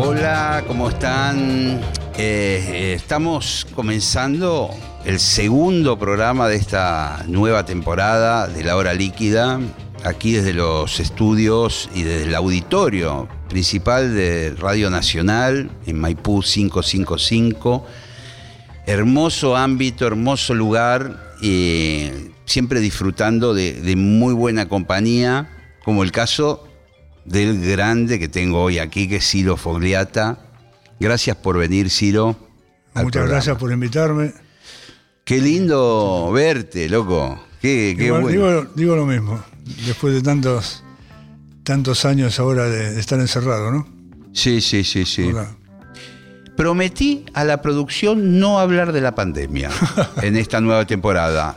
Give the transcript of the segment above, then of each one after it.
Hola, ¿cómo están? Eh, estamos comenzando el segundo programa de esta nueva temporada de La Hora Líquida, aquí desde los estudios y desde el auditorio principal de Radio Nacional en Maipú 555. Hermoso ámbito, hermoso lugar, y siempre disfrutando de, de muy buena compañía, como el caso del grande que tengo hoy aquí, que es Ciro Fogliata. Gracias por venir, Ciro. Muchas programa. gracias por invitarme. Qué lindo verte, loco. Qué, qué Igual, bueno. digo, digo lo mismo, después de tantos, tantos años ahora de, de estar encerrado, ¿no? Sí, sí, sí, sí. Prometí a la producción no hablar de la pandemia en esta nueva temporada,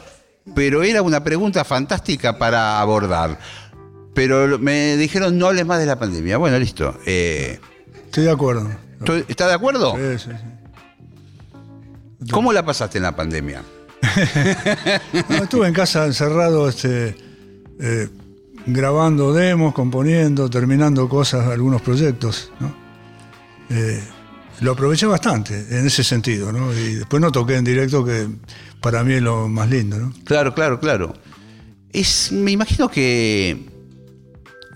pero era una pregunta fantástica para abordar. Pero me dijeron no hables más de la pandemia. Bueno, listo. Eh, Estoy de acuerdo. ¿tú- ¿Estás de acuerdo? Sí, sí, sí. ¿Cómo la pasaste en la pandemia? No, estuve en casa encerrado, este, eh, grabando demos, componiendo, terminando cosas, algunos proyectos, ¿no? Eh, lo aproveché bastante en ese sentido, ¿no? Y después no toqué en directo, que para mí es lo más lindo, ¿no? Claro, claro, claro. Es, me imagino que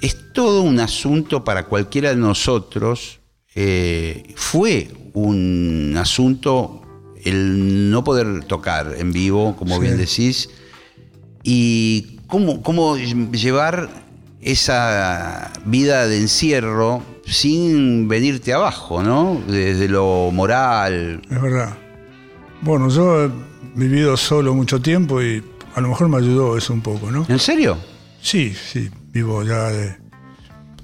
es todo un asunto para cualquiera de nosotros. eh, fue un asunto el no poder tocar en vivo, como Sí. bien decís, y cómo, cómo llevar esa vida de encierro sin venirte abajo, ¿no? Desde lo moral. Es verdad. Bueno, yo he vivido solo mucho tiempo y a lo mejor me ayudó eso un poco, ¿no? ¿En serio? Sí, sí, vivo ya de-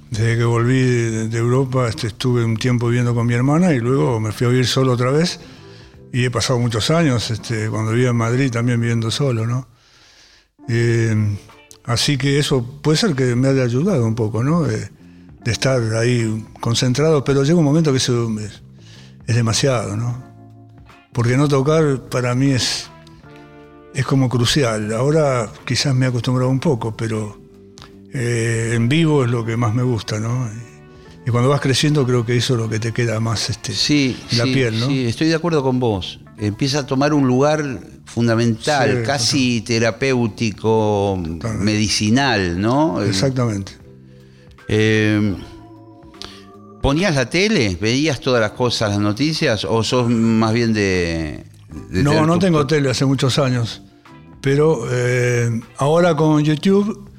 desde que volví de, Europa, este, estuve un tiempo viviendo con mi hermana y luego me fui a vivir solo otra vez y he pasado muchos años, este, cuando vivía en Madrid también viviendo solo, ¿no? Eh, así que eso puede ser que me haya ayudado un poco, ¿no? De, de estar ahí concentrado, pero llega un momento que eso es, es demasiado, ¿no? Porque no tocar para mí es, es como crucial. Ahora quizás me he acostumbrado un poco, pero eh, en vivo es lo que más me gusta, ¿no? Y, cuando vas creciendo creo que eso es lo que te queda más este, Sí, en la sí, piel, ¿no? sí, estoy de acuerdo con vos. Empieza a tomar un lugar fundamental, Sí, casi terapéutico, medicinal, ¿no? Exactamente. Eh, ¿Ponías la tele? ¿Veías todas las cosas, las noticias? ¿O sos más bien de.? de No, no tu- tengo tele hace muchos años, pero eh, ahora con YouTube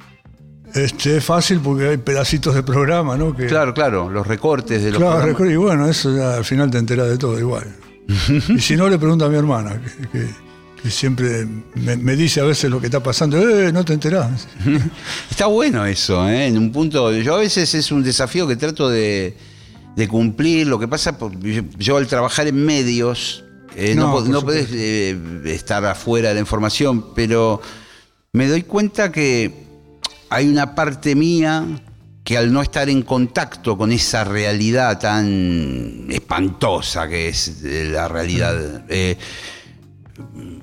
este, es fácil porque hay pedacitos de programa, ¿no? Que, Claro, claro, los recortes de los. Claro, recuerdo, y bueno, eso ya al final te enteras de todo igual. y si no, le pregunto a mi hermana, que, que- que siempre me, me dice a veces lo que está pasando, eh, no te enterás. Está bueno eso, ¿eh? En un punto. Yo a veces es un desafío que trato de, de cumplir. Lo que pasa, por- yo, yo al trabajar en medios, eh, no, No, podés eh, estar afuera de la información, pero me doy cuenta que hay una parte mía que al no estar en contacto con esa realidad tan espantosa que es eh, la realidad, eh,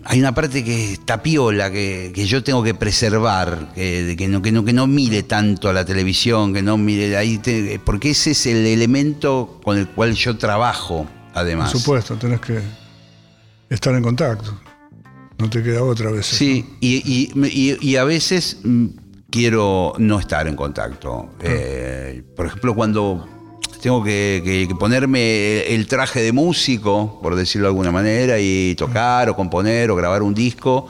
hay una parte que está piola, que, que yo tengo que preservar, que, que no, que, no, que no mire tanto a la televisión, que no mire ahí, te- porque ese es el elemento con el cual yo trabajo, además. Por supuesto, tenés que estar en contacto. No te queda otra vez. Sí, y, y- y- y a veces mm, quiero no estar en contacto. Eh, por ejemplo, cuando tengo que, que- que ponerme el traje de músico, por decirlo de alguna manera, y tocar o componer o grabar un disco,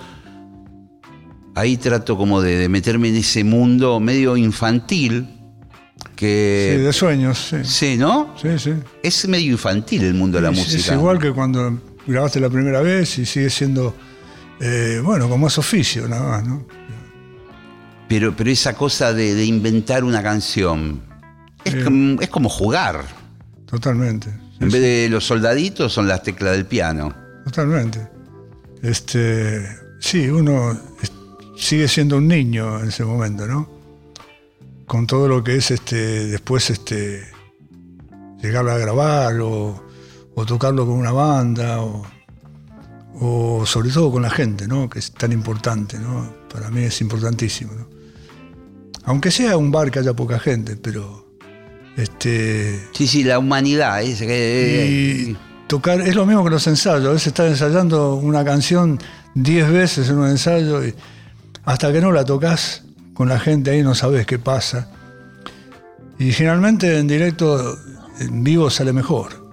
ahí trato como de, de meterme en ese mundo medio infantil Sí, que... de sueños, sí. Sí, ¿no? Sí, sí. Es medio infantil el mundo de la Es- música. Es igual que cuando grabaste la primera vez y sigue siendo, eh, bueno, como más oficio nada más, ¿no? Pero, pero esa cosa de, de inventar una canción es, Sí. como, es como jugar. totalmente. En vez de los soldaditos son las teclas del piano. Totalmente. Este, sí, uno sigue siendo un niño en ese momento, ¿no? Con todo lo que es este, después este, llegar a grabar o, o tocarlo con una banda o, o sobre todo con la gente, ¿no? Que es tan importante, ¿no? Para mí es importantísimo, ¿no? Aunque sea un bar que haya poca gente, pero este, Sí, sí, la humanidad. Es que, y tocar es lo mismo que los ensayos. A veces estás ensayando una canción 10 veces en un ensayo y hasta que no la tocas con la gente ahí no sabes qué pasa. Y generalmente en directo, en vivo sale mejor.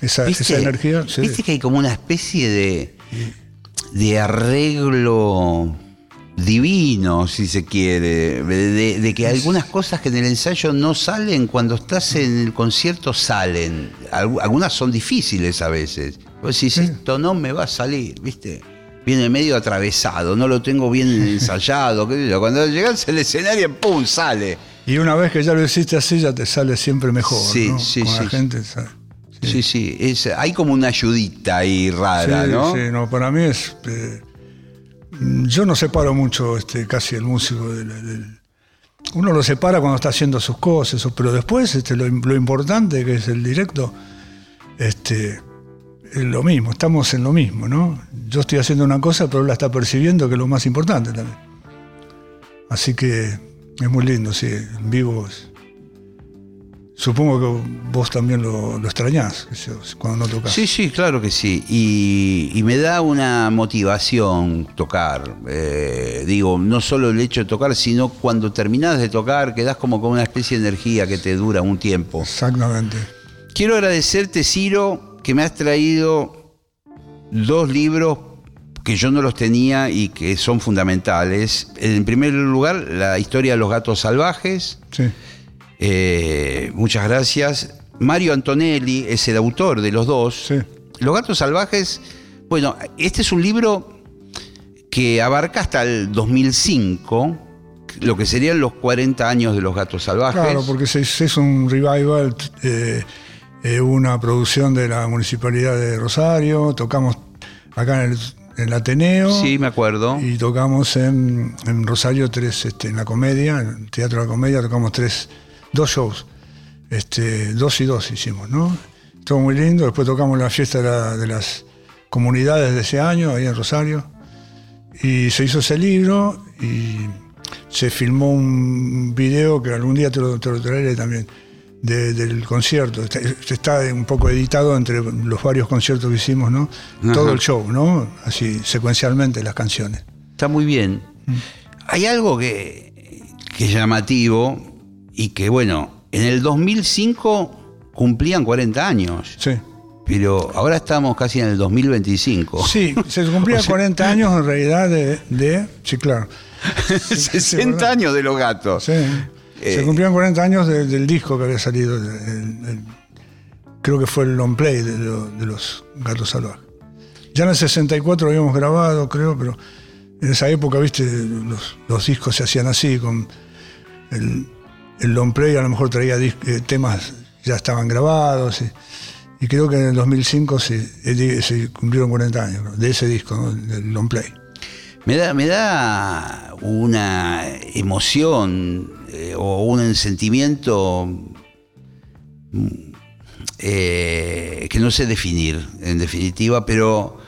Esa, esa energía. sí. ¿Viste que hay como una especie de, de arreglo divino, si se quiere, de, que algunas cosas que en el ensayo no salen, cuando estás en el concierto salen. Algu- Algunas son difíciles a veces. Vos decís, esto no me va a salir, ¿viste? Viene medio atravesado, no lo tengo bien ensayado. qué sé yo. Cuando llegas al escenario, ¡pum! sale. Y una vez que ya lo hiciste así, ya te sale siempre mejor. Sí, ¿no? sí, Con sí. la gente. ¿sabes? Sí, sí, es- hay como una ayudita ahí rara, Sí, ¿no? sí, no, para mí es. eh, yo no separo mucho este, casi el músico del, del- Uno lo separa cuando está haciendo sus cosas, pero después este, lo, importante que es el directo, este, es lo mismo, estamos en lo mismo, ¿no? Yo estoy haciendo una cosa, pero él la está percibiendo, que es lo más importante también. Así que es muy lindo, sí, en vivo. Supongo que vos también lo, lo extrañás, cuando no tocas. Sí, sí, claro que sí. Y, y me da una motivación tocar. Eh, digo, no solo el hecho de tocar, sino cuando terminás de tocar, quedás como con una especie de energía que te dura un tiempo. Exactamente. Quiero agradecerte, Ciro, que me has traído dos libros que yo no los tenía y que son fundamentales. En primer lugar, la historia de los gatos salvajes. Sí. Eh, muchas gracias. Mario Antonelli es el autor de los dos. Sí. Los gatos salvajes, bueno, este es un libro que abarca hasta el 2005, lo que serían los 40 años de los gatos salvajes. Claro, porque se, se hizo un revival, eh, eh, una producción de la Municipalidad de Rosario, tocamos acá en el, en el Ateneo Sí, me acuerdo. y tocamos en, en Rosario tres, este, en la comedia, en el Teatro de la Comedia, tocamos tres, dos shows, este, dos y dos hicimos, ¿no? Todo muy lindo, después tocamos la fiesta de, la- de las comunidades de ese año, ahí en Rosario, y se hizo ese libro y se filmó un video que algún día te lo, te lo traeré también de- del concierto. Está, está un poco editado entre los varios conciertos que hicimos, ¿no? Todo el show, ¿no? Así secuencialmente las canciones. Está muy bien. Hay algo que, que es llamativo y que, bueno, en el 2005 cumplían 40 años, Sí. pero ahora estamos casi en el 2025. Sí, se cumplían 40 años en realidad de, de- sí, claro. 60 ¿verdad? años de los gatos. Sí. Eh, se cumplían 40 años de- del disco que había salido. el- el- el- creo que fue el long play de, lo- de los Gatos Salvajes. Ya en el 64 lo habíamos grabado, creo, pero en esa época, viste, los, los discos se hacían así, con el, el long play a lo mejor traía eh, temas ya estaban grabados. Y, creo que en el 2005 se, eh, se cumplieron 40 años de ese disco, ¿no? del long play. Me da, me da una emoción eh, o un sentimiento que no sé definir, en definitiva, pero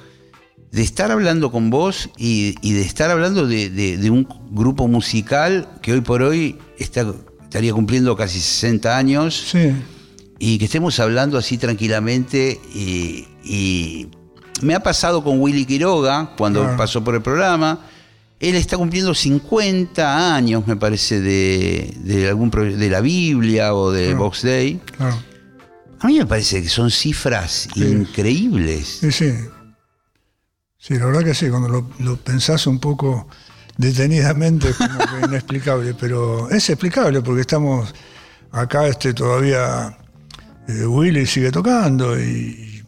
de estar hablando con vos y, de estar hablando de un grupo musical que hoy por hoy está, estaría cumpliendo casi 60 años Sí, y que estemos hablando así tranquilamente y, y me ha pasado con Willy Quiroga cuando Claro. pasó por el programa. Él está cumpliendo 50 años, me parece, de, de algún de la Biblia o de Claro. Box Day. claro. A mí me parece que son cifras increíbles. Sí, sí. Sí, la verdad que sí, cuando lo, lo pensás un poco detenidamente es como que inexplicable, pero es explicable porque estamos acá este, todavía, eh, Willy sigue tocando y,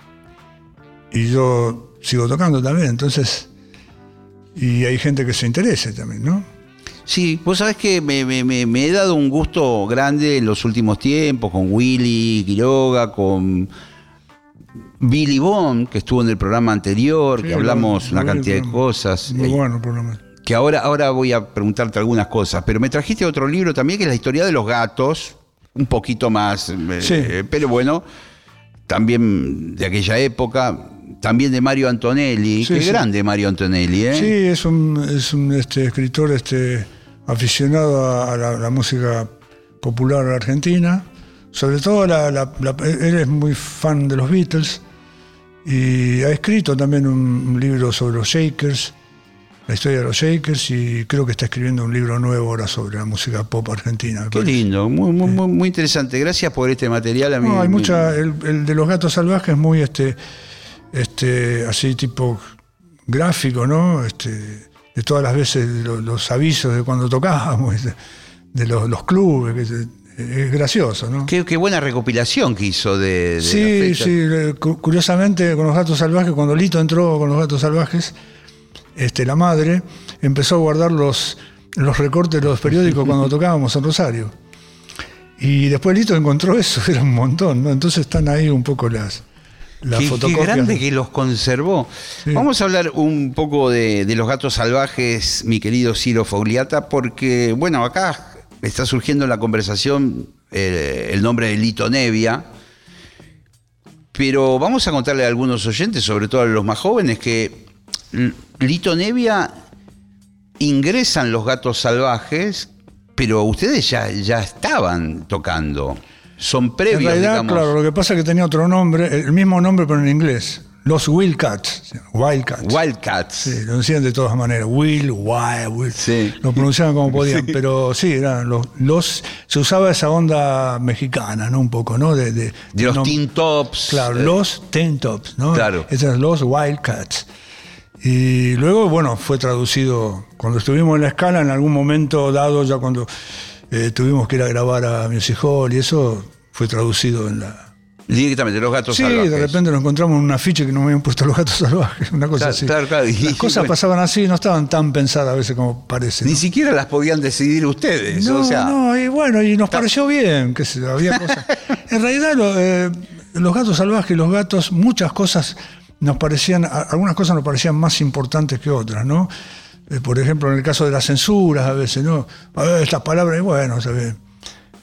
y yo sigo tocando también, entonces, y hay gente que se interese también, ¿no? Sí, vos sabés que me, me- me- me he dado un gusto grande en los últimos tiempos con Willy Quiroga, con Billy Bond, que estuvo en el programa anterior, que Sí, hablamos lo- una cantidad de cosas. Muy eh, bueno, por lo menos. Que ahora, ahora voy a preguntarte algunas cosas, pero me trajiste otro libro también que es la historia de los gatos, un poquito más, eh, Sí. eh, pero bueno, también de aquella época, también de Mario Antonelli, Sí, qué sí. grande Mario Antonelli, ¿eh? Sí, es un, es un este, escritor este, aficionado a, la, la música popular argentina. Sobre todo, la- la- la- él es muy fan de los Beatles y ha escrito también un, un libro sobre los Shakers, la historia de los Shakers, y creo que está escribiendo un libro nuevo ahora sobre la música pop argentina. Qué parece. lindo, muy, muy, muy, muy interesante. Gracias por este material. A mí, No, hay me- mucha. El, el de los gatos salvajes es muy este, este, así tipo gráfico, ¿no? Este, de todas las veces lo- los, avisos de cuando tocábamos, de, los, los clubes, que es gracioso, ¿no? Qué, qué buena recopilación que hizo de, de Sí, sí, cu- curiosamente con los gatos salvajes, cuando Lito entró con los gatos salvajes, este, la madre empezó a guardar los, los recortes de los periódicos cuando tocábamos en Rosario. Y después Lito encontró eso, era un montón, ¿no? Entonces están ahí un poco las, las Qué, qué fotocopias. grande que los conservó. Sí. Vamos a hablar un poco de, de los gatos salvajes, mi querido Ciro Fogliata, porque, bueno, acá está surgiendo en la conversación eh, el nombre de Lito Nevia, pero vamos a contarle a algunos oyentes, sobre todo a los más jóvenes, que Lito Nevia ingresan los gatos salvajes, pero ustedes ya, ya estaban tocando. Son En previos, realidad, digamos. claro, lo que pasa es que tenía otro nombre, el mismo nombre pero en inglés. Los Wildcats. Wildcats. Wildcats. Sí, lo decían de todas maneras. Will, Wild, Will. Sí. Lo pronunciaban como podían. Pero sí, eran los, los. Se usaba esa onda mexicana, ¿no? Un poco, ¿no? De, de, De los no- Teen Tops. Claro, eh, los Ten Tops, ¿no? Claro. Esos los Wildcats. Y luego, bueno, fue traducido. Cuando estuvimos en la escala, en algún momento dado, ya cuando eh, tuvimos que ir a grabar a Music Hall y eso, fue traducido en la. Directamente, los gatos Sí, salvajes. de repente nos encontramos en un afiche que nos habían puesto los gatos salvajes, una cosa Claro, así. claro, claro. Y- Las cosas pasaban así, no estaban tan pensadas a veces como parece. Ni siquiera las podían decidir ustedes. No, o sea, no, y bueno, y nos pareció bien, que había cosas. En realidad, lo, eh, los gatos salvajes, los gatos, muchas cosas nos parecían, algunas cosas nos parecían más importantes que otras, ¿no? Eh, por ejemplo, en el caso de las censuras, a veces, ¿no? A ver, esta palabra, y bueno, ¿sabes?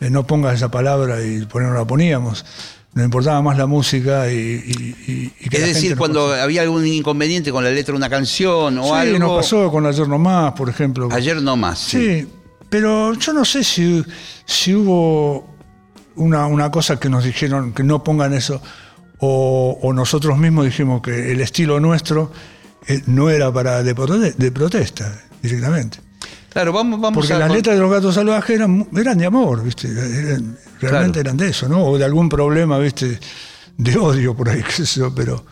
Eh, no pongas esa palabra y por no la poníamos. Nos importaba más la música y, y- y- y que es la decir, gente cuando había algún inconveniente con la letra de una canción o Sí, algo. nos pasó con Ayer Nomás, por ejemplo. Ayer no más. Sí. Sí, pero yo no sé si, si hubo una, una cosa que nos dijeron que no pongan eso, o, o nosotros mismos dijimos que el estilo nuestro eh, no era para de, prote- de protesta directamente. Claro, vamos, vamos Porque a. las letras de los gatos salvajes eran, eran de amor, ¿viste? Eran- realmente Claro. eran de eso, ¿no? O de algún problema, ¿viste? De odio por ahí, qué sé yo, pero.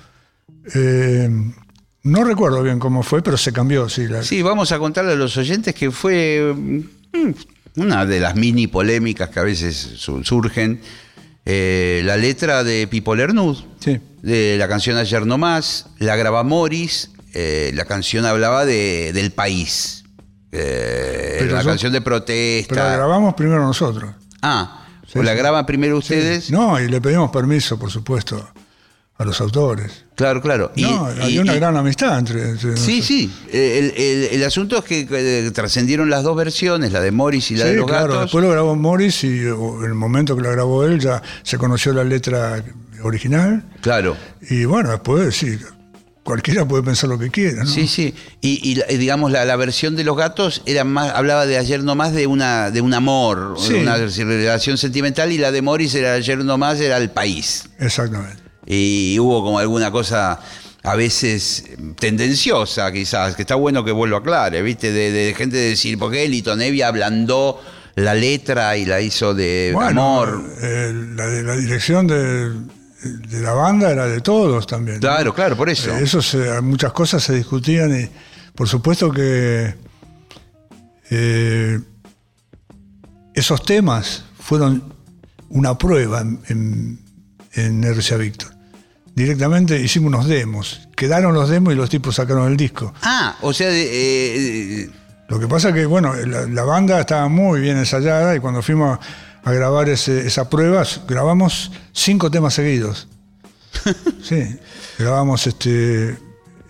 eh, no recuerdo bien cómo fue, pero se cambió, sí. la- Sí, vamos a contarle a los oyentes que fue mm, una de las mini polémicas que a veces su- surgen. Eh, la letra de Pipo Lernud, sí. de la canción Ayer no más, la graba Morris, eh, la canción hablaba de, del país. Eh, Pero yo- canción de protesta. Pero la grabamos primero nosotros. Ah, Sí, o la graban primero ustedes. No, y le pedimos permiso, por supuesto, a los autores. Claro, claro. No, y- había una y- gran amistad entre, entre Sí, nosotros. sí. El, el- el asunto es que eh, trascendieron las dos versiones, la de Morris y la Sí, de los claro. gatos. Después lo grabó Morris y o, en el momento que la grabó él ya se conoció la letra original. Claro. Y bueno, después sí, cualquiera puede pensar lo que quiera, ¿no? Sí, sí. Y, digamos, la, la versión de los gatos era más, hablaba de ayer no más de una, de un amor, Sí. de una relación sentimental, y la de Morris era ayer no más, era el país. Exactamente. Y hubo como alguna cosa a veces tendenciosa, quizás, que está bueno que vuelva a aclare, ¿viste? De, de gente decir, ¿por qué Lito Nevia ablandó la letra y la hizo de Bueno, amor? eh, la, la dirección de, de la banda era de todos también. ¿no? Claro, claro, por eso. Eh, Eso se- muchas cosas se discutían y por supuesto que eh, esos temas fueron una prueba en, en, en RCA Víctor. Directamente hicimos unos demos. Quedaron los demos y los tipos sacaron el disco. Ah, o sea, de- eh, Lo que pasa que, bueno, la, la banda estaba muy bien ensayada y cuando fuimos a, a grabar ese- esa prueba, grabamos cinco temas seguidos. Sí, grabamos este,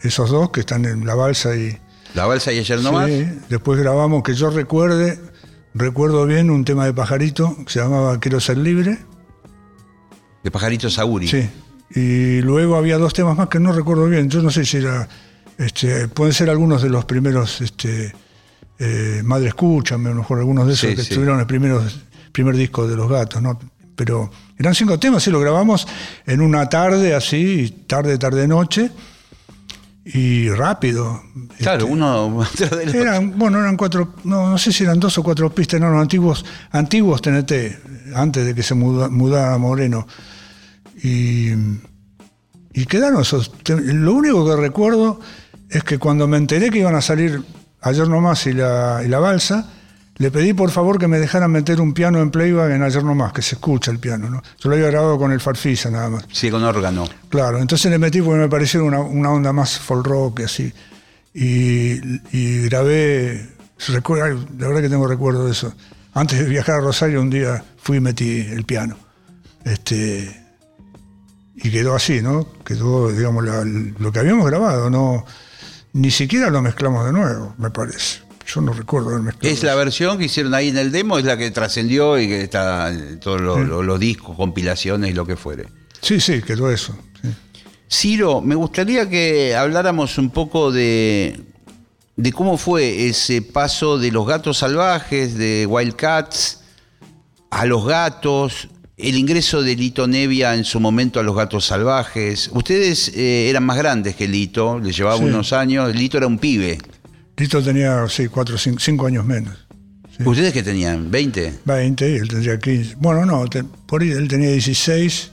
esos dos que están en La Balsa y... La balsa y ayer nomás. Sí, después grabamos, que yo recuerde, recuerdo bien un tema de Pajarito que se llamaba Quiero ser libre. De Pajarito Sauri. Sí. Y luego había dos temas más que no recuerdo bien. Yo no sé si era. Este, pueden ser algunos de los primeros. Este, eh, Madre Escúchame, a lo mejor algunos de esos Sí, que sí. estuvieron en el primeros, primer disco de los gatos, ¿no? Pero eran cinco temas, sí, lo grabamos en una tarde así, tarde, tarde, noche. Y rápido. Claro, Este, uno atrás del otro. eran, bueno, eran cuatro, no, no sé si eran dos o cuatro pistas, no, los antiguos, antiguos TNT, antes de que se muda- mudara Moreno. Y, y quedaron esos. Lo único que recuerdo es que cuando me enteré que iban a salir ayer nomás y la, y la balsa, le pedí por favor que me dejaran meter un piano en playback en ayer nomás, que se escucha el piano, ¿no? Yo lo había grabado con el Farfisa nada más. Sí, con órgano. Claro, entonces le metí porque me pareció una, una onda más folk rock y así. Y, y grabé, recuerdo, la verdad que tengo recuerdo de eso. Antes de viajar a Rosario un día fui y metí el piano. Este, y quedó así, ¿no? Quedó, digamos, la- lo que habíamos grabado, no ni siquiera lo mezclamos de nuevo, me parece. Yo no recuerdo haber mezclado. Es la versión que hicieron ahí en el demo, es la que trascendió y que está en todos los, los- los discos, compilaciones y lo que fuere. Sí, sí, quedó eso. sí. Ciro, me gustaría que habláramos un poco de, de cómo fue ese paso de los gatos salvajes, de Wildcats, a los gatos, el ingreso de Lito Nevia en su momento a los gatos salvajes. Ustedes eh, eran más grandes que Lito, le llevaba Sí. unos años, Lito era un pibe. Lito tenía, sí, cuatro, cinco, cinco años menos. ¿Ustedes qué tenían? ¿20? 20 y él tendría 15. Bueno, no, te- por ahí él tenía 16,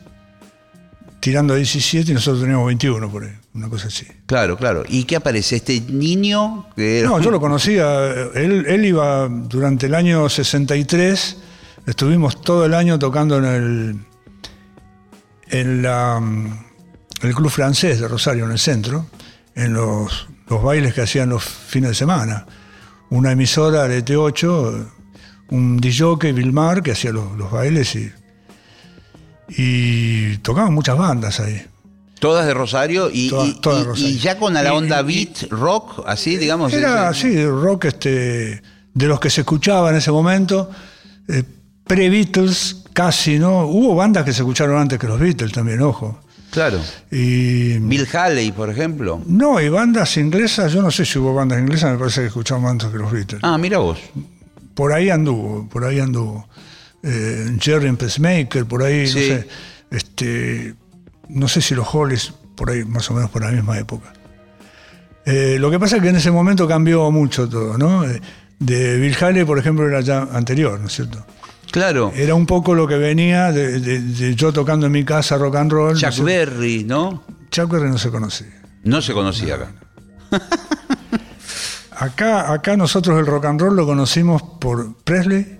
tirando a 17 y nosotros teníamos 21 por ahí, una cosa así. Claro, claro. ¿Y qué aparece? Este niño que era No, yo lo conocía, él, él iba durante el año 63, estuvimos todo el año tocando en el, en la, mm, el club francés de Rosario, en el centro, en los, los bailes que hacían los fines de semana. Una emisora de T8, un DJ, Vilmar, que hacía los, los bailes y, y tocaban muchas bandas ahí. Todas de Rosario y, Todas- y- todas de y- Rosario. y ya con la onda beat, rock, así, digamos. Era así, rock este, de los que se escuchaba en ese momento, eh, pre-Beatles, casi, ¿no? Hubo bandas que se escucharon antes que los Beatles también, ojo. Claro. Y Bill Haley, por ejemplo. no, y bandas inglesas, yo no sé si hubo bandas inglesas, me parece que escuchaban antes que los Beatles. Ah, mira vos. Por ahí anduvo, por ahí anduvo. Eh, Jerry and Pacemaker, por ahí, Sí. no sé. Este, no sé si los Hollies, por ahí, más o menos por la misma época. Eh, lo que pasa es que en ese momento cambió mucho todo, ¿no? Eh, De Bill Haley, por ejemplo, era ya anterior, ¿no es cierto? Claro. Era un poco lo que venía de, de- de yo tocando en mi casa rock and roll. ¿no Chuck cierto? Berry, ¿no? Chuck Berry no se conocía. No se conocía acá. Acá, acá nosotros el rock and roll lo conocimos por Presley,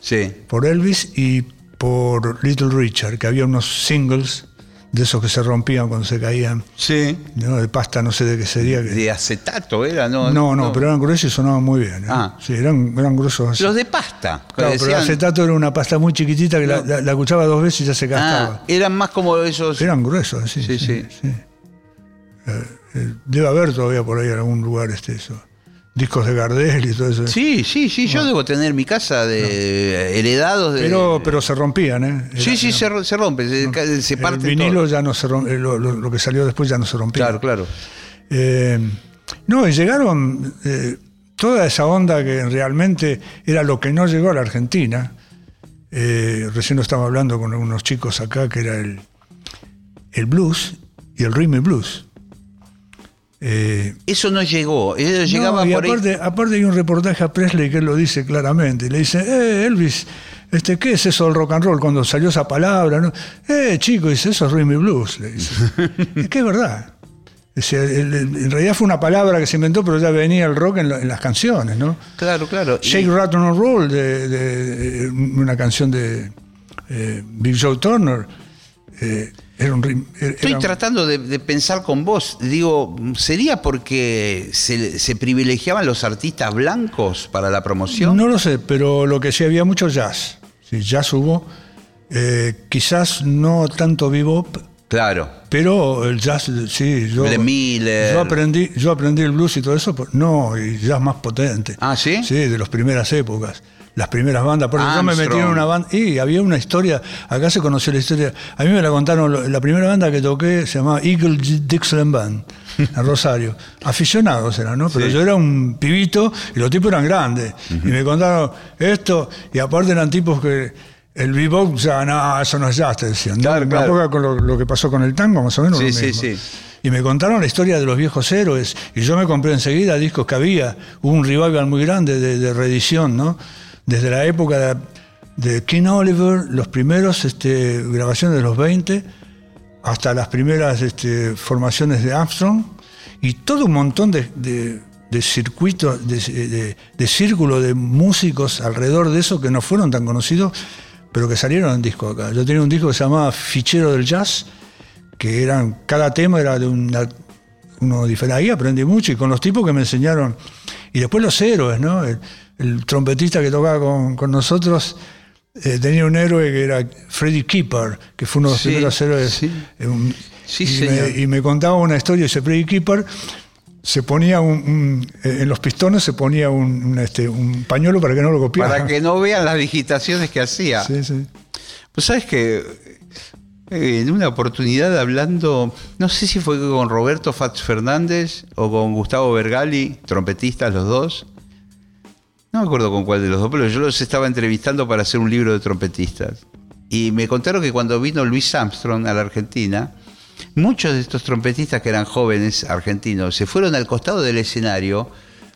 Sí. por Elvis y por Little Richard, que había unos singles de esos que se rompían cuando se caían, Sí. ¿no? de pasta, no sé de qué sería. que- De acetato era, ¿no? no, no, pero eran gruesos y sonaban muy bien. ¿eh? Ah. Sí, eran, eran gruesos así. Los de pasta. Claro, pero el decían- acetato era una pasta muy chiquitita que la, la- la escuchaba dos veces y ya se gastaba. Ah, eran más como esos. Eran gruesos, así. Sí, sí. Eh, eh, debe haber todavía por ahí en algún lugar este eso. Discos de Gardel y todo eso. Sí, sí, sí. Yo debo tener mi casa de heredados de. Pero, pero se rompían, ¿eh? Era- sí, sí, era- se, ro- se rompe, se, ca- se el parte. vinilo todo. ya no se rompe, lo, lo- lo que salió después ya no se rompía. Claro, claro. Eh, no, y llegaron eh, toda esa onda que realmente era lo que no llegó a la Argentina. Eh, recién lo estaba hablando con unos chicos acá que era el, el blues y el rhythm blues. Eh, Eso no llegó. Eso llegaba no, y por ahí. aparte, aparte hay un reportaje a Presley que él lo dice claramente. Le dice, eh, Elvis, este, ¿qué es eso del rock and roll? Cuando salió esa palabra, ¿no? Eh, chico, dice, eso es rhythm blues, le dice. es que es verdad. Decir, en realidad fue una palabra que se inventó, pero ya venía el rock en, la- en las canciones, ¿no? Claro, claro. Y- Shake, Rattle and Roll, de, de- de- una canción de eh, Big Joe Turner. eh, Era un rim- era- Estoy tratando de, de pensar con vos. Digo, ¿sería porque se, se privilegiaban los artistas blancos para la promoción? No lo sé, pero lo que sí había mucho jazz. Sí, jazz hubo. Eh, quizás no tanto bebop, Claro. pero el jazz, sí. Yo, Miller. Yo aprendí, yo aprendí el blues y todo eso, no, y jazz más potente. Ah, ¿sí? Sí, de las primeras épocas. Las primeras bandas. Porque yo me metí en una banda. Y había una historia. Acá se conoció la historia. A mí me la contaron. La primera banda que toqué se llamaba Eagle Dixieland Band. En Rosario. Aficionados eran, ¿no? Pero Sí. yo era un pibito y los tipos eran grandes. Y me contaron esto. Y aparte eran tipos que. El bebop, ya, no, eso no es jazz, te decían. ¿no? Claro, Una claro. época con lo, lo que pasó con el tango, más o menos. Sí, lo sí, mismo. sí. Y me contaron la historia de los viejos héroes. Y yo me compré enseguida discos que había. Hubo un revival muy grande de, de reedición, ¿no? Desde la época de, de King Oliver, los primeros este, grabaciones de los 20, hasta las primeras este, formaciones de Armstrong. Y todo un montón de, circuitos, de, de, de músicos alrededor de eso que no fueron tan conocidos, pero que salieron en disco acá. Yo tenía un disco que se llamaba Fichero del Jazz, que eran, cada tema era de una- uno diferente. Ahí aprendí mucho y con los tipos que me enseñaron. Y después los héroes, ¿no? El trompetista que tocaba con, con nosotros eh, tenía un héroe que era Freddie Keeper, que fue uno de los Sí, primeros héroes. sí. eh, un- Sí, y, señor. Me, y me contaba una historia, ese Freddie Keeper se ponía un, un- eh, en los pistones se ponía un, un, este, un pañuelo para que no lo copiara. Para que no vean las digitaciones que hacía. Sí, sí. Pues sabes que en una oportunidad hablando, no sé si fue con Roberto Fats Fernández o con Gustavo Bergali, trompetistas los dos. No me acuerdo con cuál de los dos, pero yo los estaba entrevistando para hacer un libro de trompetistas. Y me contaron que cuando vino Luis Armstrong a la Argentina, muchos de estos trompetistas que eran jóvenes argentinos se fueron al costado del escenario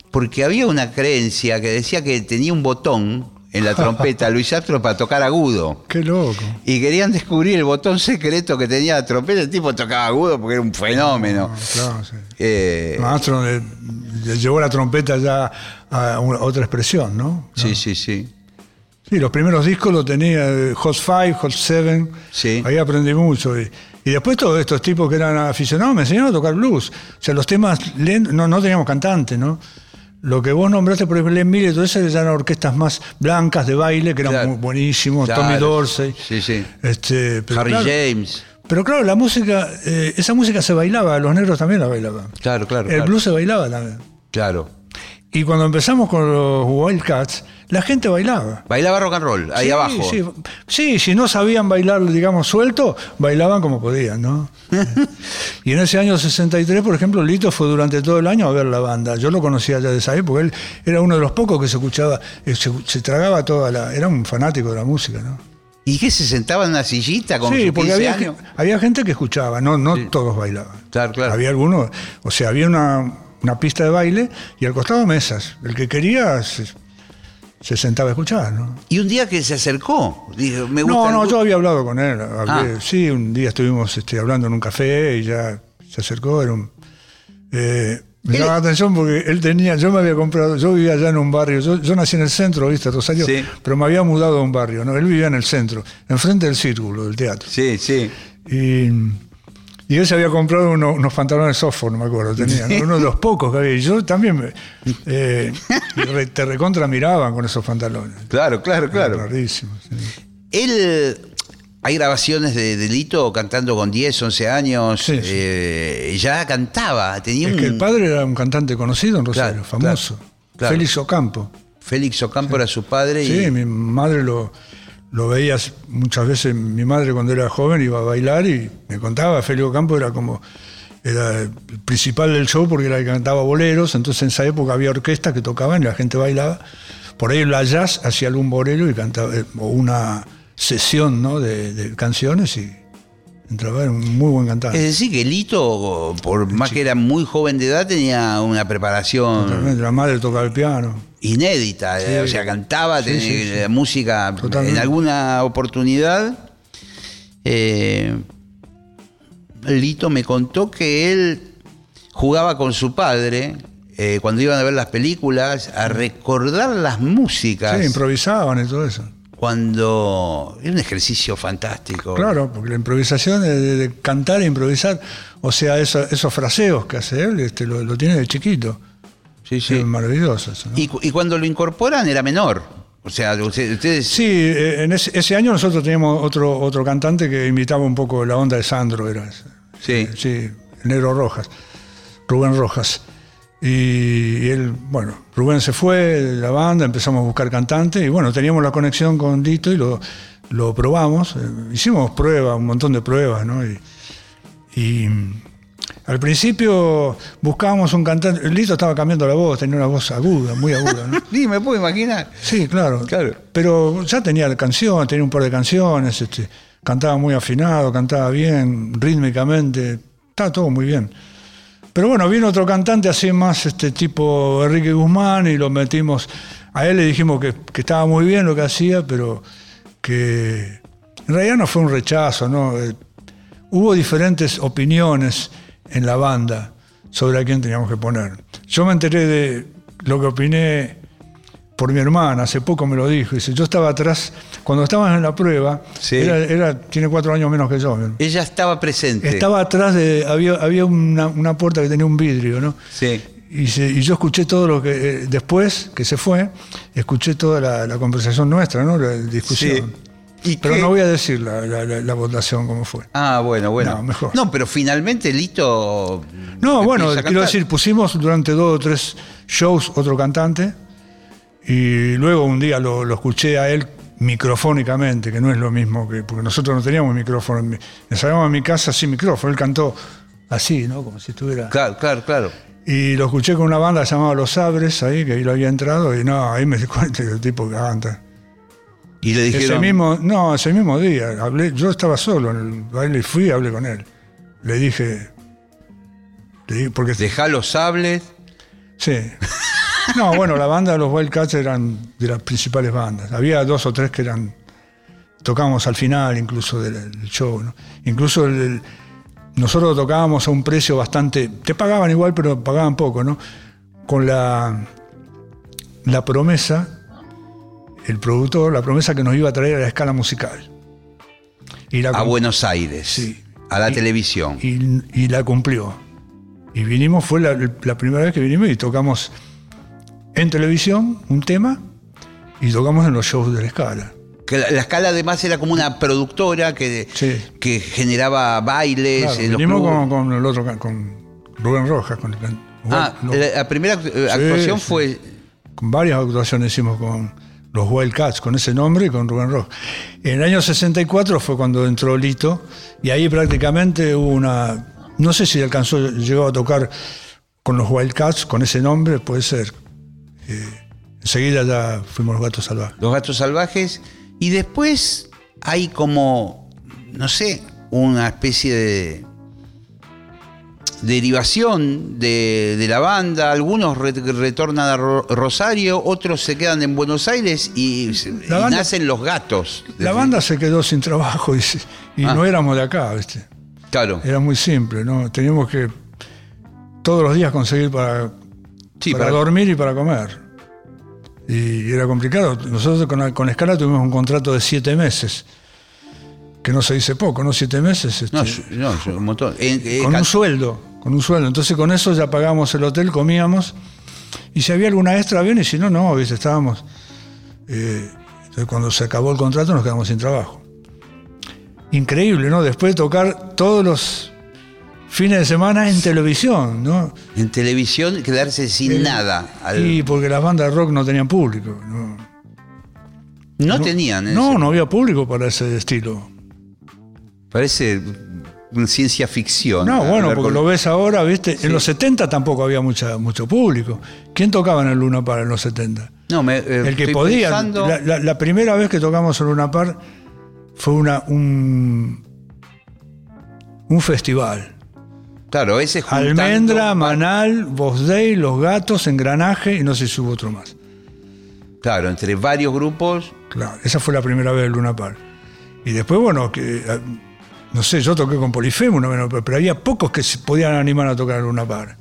porque había una creencia que decía que tenía un botón en la trompeta Luis Armstrong para tocar agudo. Qué loco. Y querían descubrir el botón secreto que tenía la trompeta. El tipo tocaba agudo porque era un fenómeno. Ah, claro, sí. Eh, Armstrong le, le llevó la trompeta ya a una- otra expresión, ¿no? sí, sí, sí. Sí, los primeros discos los tenía eh, Hot 5, Hot 7. Sí. Ahí aprendí mucho. Y, y después todos estos tipos que eran aficionados me enseñaron a tocar blues. O sea, los temas lentos, no, no teníamos cantante, ¿no? Lo que vos nombraste, por ejemplo, Glenn Miller y todo eso, eran orquestas más blancas de baile, que eran Claro. muy buenísimos. Claro. Tommy Dorsey. Sí, sí. Este, pero Harry claro, James. Pero claro, la música, eh, esa música se bailaba, los negros también la bailaban. Claro, claro. El blues se bailaba también. Claro. Y cuando empezamos con los Wildcats, la gente bailaba. Bailaba rock and roll, ahí Sí, abajo. Sí, sí, si no sabían bailar, digamos, suelto, bailaban como podían, ¿no? y en ese año 63, por ejemplo, Lito fue durante todo el año a ver la banda. Yo lo conocía ya de esa época. Él era uno de los pocos que se escuchaba, eh, se, se tragaba toda la. Era un fanático de la música, ¿no? ¿Y qué se sentaba en una sillita con sí, porque 15 había, años? había gente que escuchaba, no, no todos bailaban. Claro, claro. Había algunos, o sea, había una, una pista de baile y al costado mesas. El que quería se, se sentaba a escuchar, ¿no? Y un día que se acercó, dijo, me gusta No, no, yo había hablado con él. hablé- Ah. Sí, un día estuvimos este, hablando en un café y ya se acercó. Era un, eh, me llamaba la atención porque él tenía, yo me había comprado, yo vivía allá en un barrio, yo, yo nací en el centro, ¿viste, Rosario? Sí. Pero me había mudado a un barrio, ¿no? Él vivía en el centro, enfrente del círculo, del teatro. Sí, sí. Y, y él se había comprado uno- unos pantalones Oxford, no me acuerdo, tenía, ¿no? uno de los pocos que había. Y yo también me- eh, re- te recontra miraban con esos pantalones. Claro, claro, claro. Rarísimo, sí. Él, hay grabaciones de Delito cantando con 10, 11 años. Sí, sí. eh, ya cantaba, tenía Es un... que el padre era un cantante conocido en Rosario, Claro, famoso. claro, claro. Félix Ocampo. Félix Ocampo era su padre y... Sí, mi madre lo, lo veía muchas veces. Mi madre cuando era joven iba a bailar y me contaba, Félix Ocampo era como era el principal del show porque era que cantaba boleros, entonces en esa época había orquestas que tocaban y la gente bailaba. Por ahí la jazz hacía algún bolero y cantaba, eh, o una sesión ¿no? de canciones y un muy buen cantante. Es decir, que Lito, por más que era muy joven de edad, tenía una preparación Totalmente, La madre tocaba el piano. inédita. eh, O sea, cantaba, Sí, tenía música Totalmente. en alguna oportunidad. eh, Lito me contó que él jugaba con su padre eh, cuando iban a ver las películas a recordar las músicas. Sí, improvisaban y todo eso. Cuando es un ejercicio fantástico. Claro, porque la improvisación es de, de cantar e improvisar, o sea, eso- esos fraseos que hace él, este, lo, lo tiene de chiquito. Sí, sí. Es maravilloso eso. ¿no? Y, cu- y cuando lo incorporan era menor. O sea, usted- ustedes. Sí, eh, en ese, ese año nosotros teníamos otro, otro cantante que imitaba un poco la onda de Sandro, era. Sí. Sí, Negro Rojas, Rubén Rojas. Y, él, bueno, Rubén se fue de la banda, empezamos a buscar cantantes y bueno, teníamos la conexión con Lito y lo, lo probamos. eh, hicimos pruebas, un montón de pruebas, ¿no? Y, y, mm, al principio buscábamos un cantante, Lito estaba cambiando la voz, tenía una voz aguda, muy aguda, ¿no? Sí, me puedo imaginar. Sí, claro. Claro. Pero ya tenía la canción, tenía un par de canciones, este, cantaba muy afinado, cantaba bien, rítmicamente, estaba todo muy bien. Pero bueno, vino otro cantante así más este tipo Enrique Guzmán y lo metimos. A él le dijimos que, estaba muy bien lo que hacía, pero que en realidad no fue un rechazo, ¿no? Eh, hubo diferentes opiniones en la banda sobre a quién teníamos que poner. Yo me enteré de lo que opiné por mi hermana, hace poco me lo dijo. Dice, yo estaba atrás, cuando estábamos en la prueba, Sí. era, era- tiene cuatro años menos que yo. Ella estaba presente. Estaba atrás de, había, había una, una puerta que tenía un vidrio, ¿no? Sí. Y, se- y yo escuché todo lo que, eh, después que se fue, escuché toda la, la conversación nuestra, ¿no? La discusión. Sí. ¿Y Pero qué? no voy a decir la, la- la- la votación cómo fue. Ah, bueno, bueno. No, mejor. No, pero finalmente Lito. No, bueno, quiero decir, pusimos durante dos o tres shows otro cantante y luego un día lo, lo escuché a él microfónicamente, que no es lo mismo que. porque nosotros no teníamos micrófono. Mi- Ensayábamos en mi casa sin micrófono. Él cantó así, ¿no? Como si estuviera. Claro, claro, claro. Y lo escuché con una banda llamada Los Sabres, ahí, que ahí lo había entrado, y no, ahí me di cuenta que el tipo que canta. Y le dijeron. Ese mismo, no, ese mismo día, hablé, yo estaba solo en el baile y fui y hablé con él. Le dije, le dije porque Dejá los sables. Sí. No, bueno, la banda de los Wildcats eran de las principales bandas. Había dos o tres que eran. Tocábamos al final incluso del, del show. ¿no? Incluso el- el- nosotros tocábamos a un precio bastante. Te pagaban igual, pero pagaban poco, ¿no? Con la, la promesa, el productor, la promesa que nos iba a traer a la escala musical. Y la a Buenos Aires. Sí. A la Y- televisión. y, y la cumplió. Y vinimos, fue la, la primera vez que vinimos y tocamos en televisión un tema y tocamos en los shows de la escala. Que la, la escala además era como una productora que, Sí. que generaba bailes Claro, en los vinimos clubes. con, con el otro, con Rubén Rojas, con, con- Ah, no, la, la primera eh, actuación sí. fue. con varias actuaciones hicimos con los Wildcats, con ese nombre y con Rubén Rojas. En el año 64 fue cuando entró Lito y ahí prácticamente hubo una... No sé si alcanzó, llegó a tocar con los Wildcats, con ese nombre, puede ser. Eh, enseguida ya fuimos los gatos salvajes. Los gatos salvajes. Y después hay como, no sé, una especie de derivación de, de la banda. Algunos re- retornan a Ro- Rosario, otros se quedan en Buenos Aires y, banda- nacen los gatos. La banda se quedó sin trabajo y Ah. no éramos de acá, ¿viste? Claro. Era muy simple, ¿no? Teníamos que todos los días conseguir para, Sí, para, para- dormir y para comer. Y era complicado. Nosotros con, con Escala tuvimos un contrato de siete meses, que no se dice poco, ¿no? Siete meses. este, No, no, un montón. En- eh, con un sueldo, con un sueldo. Entonces con eso ya pagamos el hotel, comíamos. Y si había alguna extra, bien, y si no, no, ¿viste? Estábamos... eh, entonces cuando se acabó el contrato nos quedamos sin trabajo. Increíble, ¿no? Después de tocar todos los fines de semana en televisión, ¿no? en televisión quedarse sin nada. Al- Y porque las bandas de rock no tenían público. No, no, tenían. no, ese- no había público para ese estilo. Parece ciencia ficción. No, bueno, porque con- lo ves ahora, ¿viste? En los 70 tampoco había mucha, mucho público. ¿Quién tocaba en el Luna Par en los 70? No, me, eh, El que podía. pensando- La, la- la primera vez que tocamos en Luna Par fue una, un, un festival. Claro, ese juntando- Almendra, Manal, Voz Day, Los Gatos, Engranaje y no sé si hubo otro más. Claro, entre varios grupos. Claro, esa fue la primera vez del Luna Park. Y después, bueno, que eh, no sé, yo toqué con Polifemo vez, pero había pocos que se podían animar a tocar Luna Park.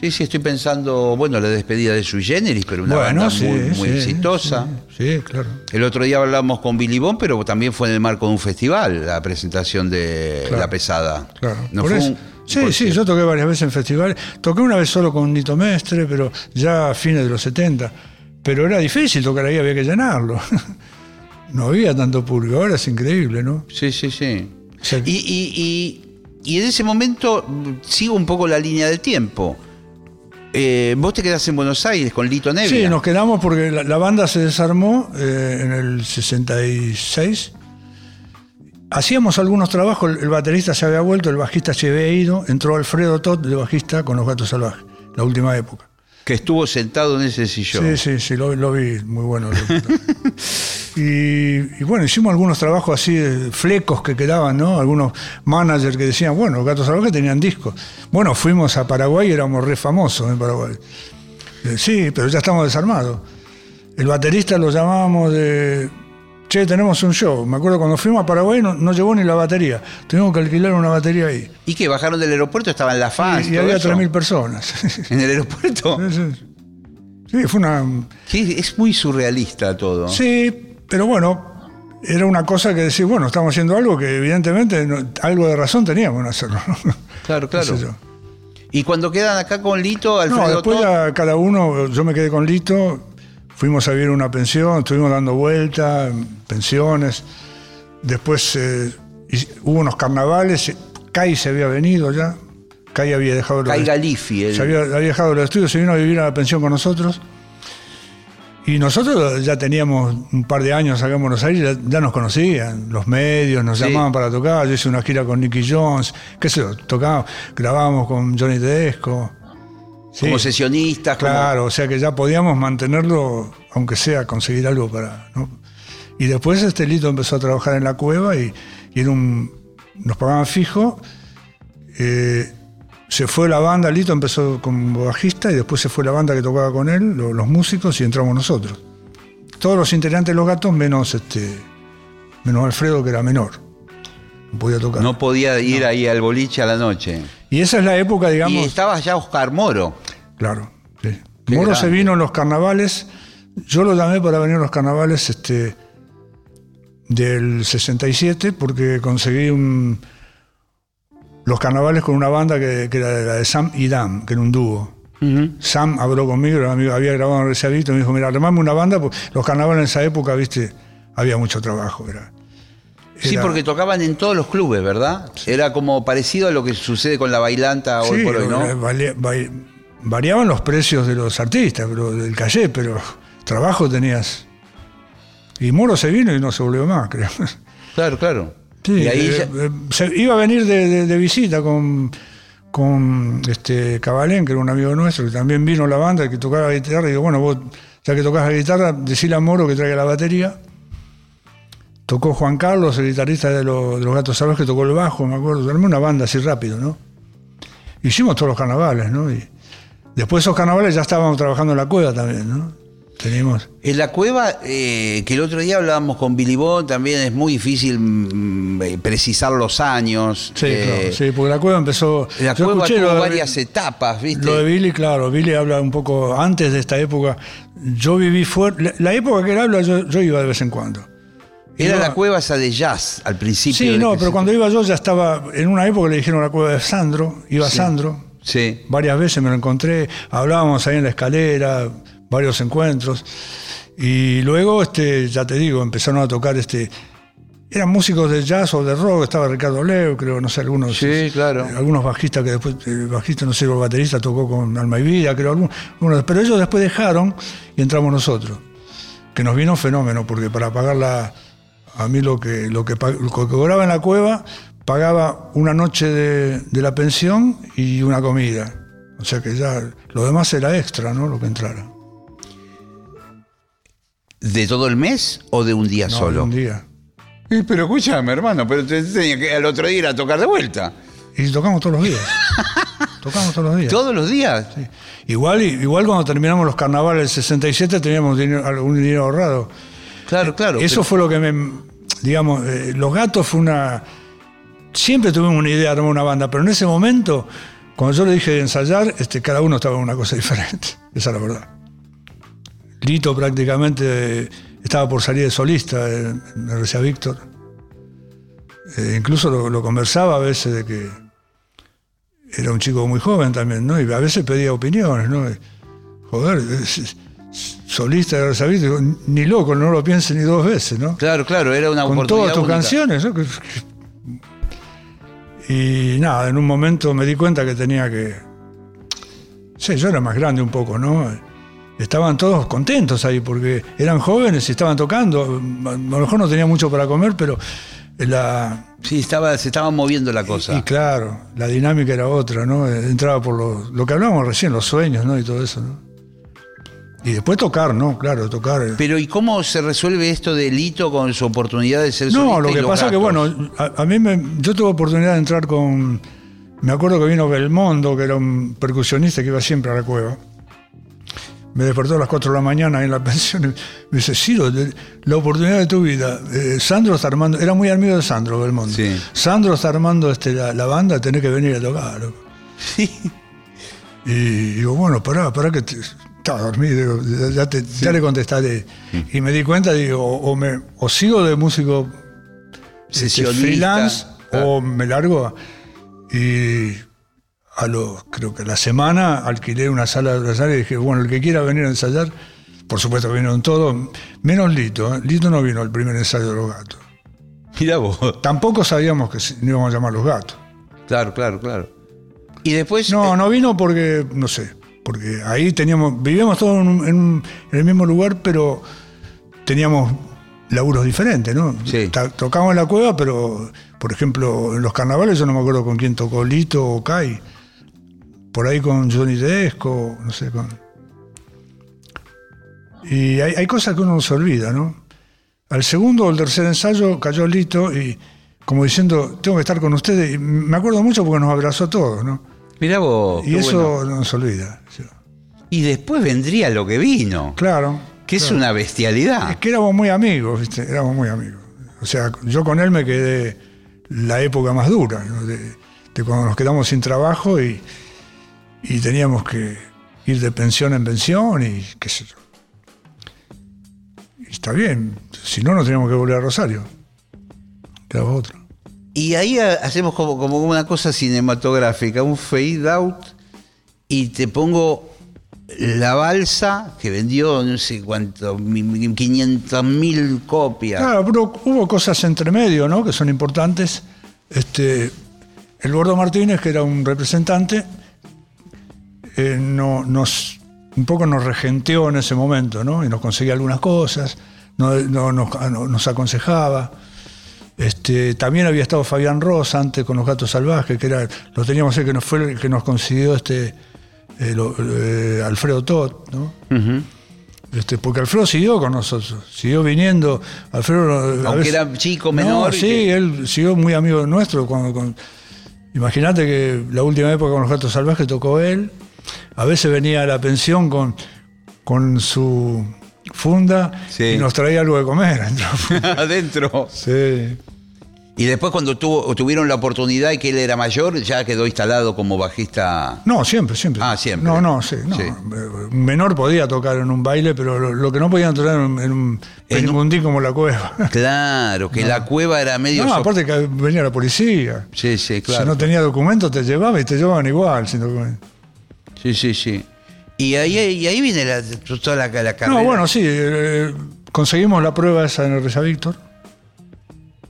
Sí, sí, estoy pensando, bueno, la despedida de Sui Generis, pero una Bueno, banda sí, muy, muy sí, exitosa. Sí, sí, claro. El otro día hablamos con Billy Bond, pero también fue en el marco de un festival la presentación de Claro. La Pesada. Claro. No fue un- sí, sí, cierto. yo toqué varias veces en festivales. Toqué una vez solo con Nito Mestre, pero ya a fines de los 70. Pero era difícil tocar ahí, había que llenarlo. no había tanto público, ahora es increíble, ¿no? Sí, sí, sí. O sea, Y, y- y- y en ese momento sigo un poco la línea del tiempo. Eh, vos te quedás en Buenos Aires con Lito Nevia. Sí, nos quedamos porque la, la banda se desarmó eh, en el 66. Hacíamos algunos trabajos, el, baterista se había vuelto, el bajista se había ido, entró Alfredo Todd de bajista con los Gatos Salvajes, la última época. Que estuvo sentado en ese sillón. Sí, sí, sí, lo, lo vi, muy bueno. y, y bueno, hicimos algunos trabajos así, de flecos que quedaban, ¿no? Algunos managers que decían, bueno, los Gatos Salvajes tenían discos. Bueno, fuimos a Paraguay y éramos re famosos en Paraguay. Eh, sí, pero ya estamos desarmados. El baterista lo llamábamos de, che, tenemos un show. Me acuerdo cuando fuimos a Paraguay no, no llevó ni la batería. Tuvimos que alquilar una batería ahí. ¿Y que bajaron del aeropuerto? Estaban las fans. y y había eso? 3.000 personas. ¿En el aeropuerto? Sí, fue una, Sí, es muy surrealista todo. Sí, pero bueno, era una cosa que decir, bueno, estamos haciendo algo que evidentemente no- algo de razón teníamos en hacerlo. Claro, claro. Qué sé. Y cuando quedan acá con Lito, Alfredo No, después cada uno, yo me quedé con Lito, fuimos a vivir una pensión, estuvimos dando vueltas, pensiones. Después eh, hubo unos carnavales, Kai se había venido ya, Kai había dejado los Kai Galifi, el- se había, había dejado los estudios, se vino a vivir a la pensión con nosotros. Y nosotros ya teníamos un par de años acá en Buenos Aires, ya, ya nos conocían, los medios nos Sí. llamaban para tocar. Yo hice una gira con Nicky Jones, qué sé yo, tocábamos, grabábamos con Johnny Tedesco. Sí, como sesionistas, como- Claro, o sea que ya podíamos mantenerlo, aunque sea conseguir algo para. ¿no? Y después este Lito empezó a trabajar en la cueva y, y era un, nos pagaban fijo. eh, se fue la banda, Lito empezó como bajista y después se fue la banda que tocaba con él, lo- los, músicos, y entramos nosotros. Todos los integrantes de los gatos, menos este menos Alfredo, que era menor. No podía tocar. no podía ir ahí al boliche a la noche. Y esa es la época, Y digamos. estaba ya Oscar Moro. Claro. sí. Qué Moro se vino en los carnavales. Yo lo llamé para venir a los carnavales este, del 67 porque conseguí un, los carnavales con una banda que, que era la de Sam y Dan, que era un dúo. Sam habló conmigo, había grabado en Reservito, me dijo, mira, armame una banda, porque los carnavales en esa época, viste, había mucho trabajo. Era, Sí, porque tocaban en todos los clubes, ¿verdad? Era como parecido a lo que sucede con la bailanta hoy Sí, por hoy, ¿no? valia- vai- variaban los precios de los artistas, pero del calle, pero trabajo tenías. Y Moro se vino y no se volvió más, creo. Claro, claro. Sí, y ahí eh, ya- eh, se- iba a venir de, de- de visita con, con este Cabalén, que era un amigo nuestro, que también vino a la banda, que tocaba guitarra, y digo, bueno, vos, ya que tocas la guitarra, decile a Moro que traiga la batería. Tocó Juan Carlos, el guitarrista de, los- de los Gatos Salvajes, que tocó el bajo, me acuerdo. Armé una banda así rápido, ¿no? Hicimos todos los carnavales, ¿no? Y después de esos carnavales ya estábamos trabajando en la cueva también, ¿no? Teníamos... En la cueva, eh, que el otro día hablábamos con Billy Bond, también es muy difícil mm, eh, precisar los años. Sí, Eh, claro, sí, porque la cueva empezó... La cueva tuvo de- varias etapas, ¿viste? Lo de Billy, claro, Billy habla un poco antes de esta época. Yo viví fuera. La, la época que él habla, yo, yo iba de vez en cuando. Era Iba- la cueva esa de jazz al principio. Sí, no, pero se- cuando iba yo ya estaba. En una época le dijeron la cueva de Sandro, iba Sandro. Sí. Varias veces me lo encontré, hablábamos ahí en la escalera, varios encuentros. Y luego, este, ya te digo, empezaron a tocar este. Eran músicos de jazz o de rock, estaba Ricardo Leo, creo, no sé, algunos. Sí, claro. eh, algunos bajistas que después, el bajista, no sé, el baterista tocó con Alma y Vida, creo, algunos, algunos, pero ellos después dejaron y entramos nosotros. Que nos vino fenómeno, porque para pagar la. A mí lo que, lo que, lo que cobraba en la cueva, pagaba una noche de, de la pensión y una comida. O sea que ya lo demás era extra, ¿no? Lo que entrara. ¿De todo el mes o de un día No, solo? Un día. Eh, pero escúchame, hermano, pero te tenía que al otro día ir a tocar de vuelta. Y tocamos todos los días. tocamos todos los días. ¿Todos los días? Sí. Igual, igual cuando terminamos los carnavales del 67 teníamos dinero, algún dinero ahorrado. Claro, claro. Eso pero- fue lo que me. Digamos, eh, Los Gatos fue una. Siempre tuvimos una idea de armar una banda, pero en ese momento Cuando yo le dije de ensayar, este, cada uno estaba en una cosa diferente. Esa es la verdad. Lito prácticamente estaba por salir de solista, eh, me decía Víctor. Eh, incluso lo, lo conversaba a veces de que era un chico muy joven también, ¿no? Y a veces pedía opiniones, ¿no? Joder, es- es- solista de Rosa Víctor, digo, ni loco, no lo piense ni dos veces, ¿no? Claro, claro, era una Con oportunidad todas tus única. canciones, ¿no? Y nada, en un momento me di cuenta que tenía que. Sí, yo era más grande un poco, ¿no? Estaban todos contentos ahí porque eran jóvenes y estaban tocando. A lo mejor no tenía mucho para comer, pero la, Sí, estaba, se estaba moviendo la cosa. y claro, la dinámica era otra, ¿no? Entraba por lo, lo que hablábamos recién, los sueños, ¿no? Y todo eso, ¿no? Y después tocar, ¿no? Claro, tocar. eh. Pero ¿y cómo se resuelve esto de Lito con su oportunidad de ser No, lo que pasa que, gastos? bueno, a, a mí me, yo tuve oportunidad de entrar con. Me acuerdo que vino Belmondo, que era un percusionista que iba siempre a la cueva. Me despertó a las 4 de la mañana en la pensión y me dice, Ciro, la oportunidad de tu vida. eh, Sandro está armando, era muy amigo de Sandro Belmondo. Sí. Sandro está armando este, la, la banda, tenés que venir a tocar. loco". Sí. Y digo, bueno, pará, pará que te- estaba dormido, digo, ya, te- ya le contestaré. Y me di cuenta, digo, o, me, o sigo de músico este, freelance Ah. o me largo. Y a lo, creo que a la semana alquilé una sala de ensayar y dije, bueno, el que quiera venir a ensayar, por supuesto vinieron todos, menos Lito. ¿eh? Lito no vino al primer ensayo de los gatos. Mirá vos. Tampoco sabíamos que no íbamos a llamar los gatos. Claro, claro, claro. Y después. No, eh, no vino porque, no sé, porque ahí teníamos, vivíamos todos en, el mismo lugar, pero teníamos laburos diferentes, ¿no? Sí. Tocábamos en la cueva, pero, por ejemplo, en los carnavales yo no me acuerdo con quién tocó Lito o Kai. Por ahí con Johnny Desco, no sé, con... Y hay, hay cosas que uno no se olvida, ¿no? Al segundo o el tercer ensayo cayó Lito y como diciendo, tengo que estar con ustedes. Y me acuerdo mucho porque nos abrazó a todos, ¿no? Mirá vos. Y eso bueno. no se olvida. sí. Y después vendría lo que vino. Claro. Que es una bestialidad. Es que éramos muy amigos, ¿viste? Éramos muy amigos. O sea, yo con él me quedé la época más dura, ¿no? de, de cuando nos quedamos sin trabajo y, y teníamos que ir de pensión en pensión y qué sé yo. Y está bien, si no, nos teníamos que volver a Rosario. Quedaba otro. Y ahí ha- hacemos como, como una cosa cinematográfica, un fade out, y te pongo la balsa que vendió no sé cuánto, 500 mil copias. Claro, pero hubo cosas entre medio, ¿no? Que son importantes. Este, el Gordo Martínez, que era un representante, eh, no, nos, un poco nos regenteó en ese momento, ¿no? Y nos conseguía algunas cosas, no, no- nos aconsejaba. Este, también había estado Fabián Ross antes con los gatos salvajes, que era, lo teníamos él, que nos fue el que nos consiguió este eh, lo- eh, Alfredo Todd, ¿no? Este, porque Alfredo siguió con nosotros, siguió viniendo. Alfredo, a Aunque veces- era chico, menor, No, sí, que- él siguió muy amigo nuestro. Cuando, Imagínate que la última época con los gatos salvajes tocó él. A veces venía a la pensión con, con su funda Sí. y nos traía algo de comer. adentro. Adentro. sí. Y después cuando tuvo, tuvieron la oportunidad y que él era mayor, ya quedó instalado como bajista. No, siempre, siempre. Ah, siempre. No, no, sí. no. Sí. Un menor podía tocar en un baile, pero lo, lo que no podían tocar en, en un como la cueva. Claro, que la cueva era medio... No, so- aparte que venía la policía. Sí, sí, Si claro. no tenía documento te llevaba y te llevaban igual. sin documento. Sí, sí, sí. Y ahí, y ahí viene la, toda la, la carrera. No, bueno, sí. eh, conseguimos la prueba esa en el Reza Víctor.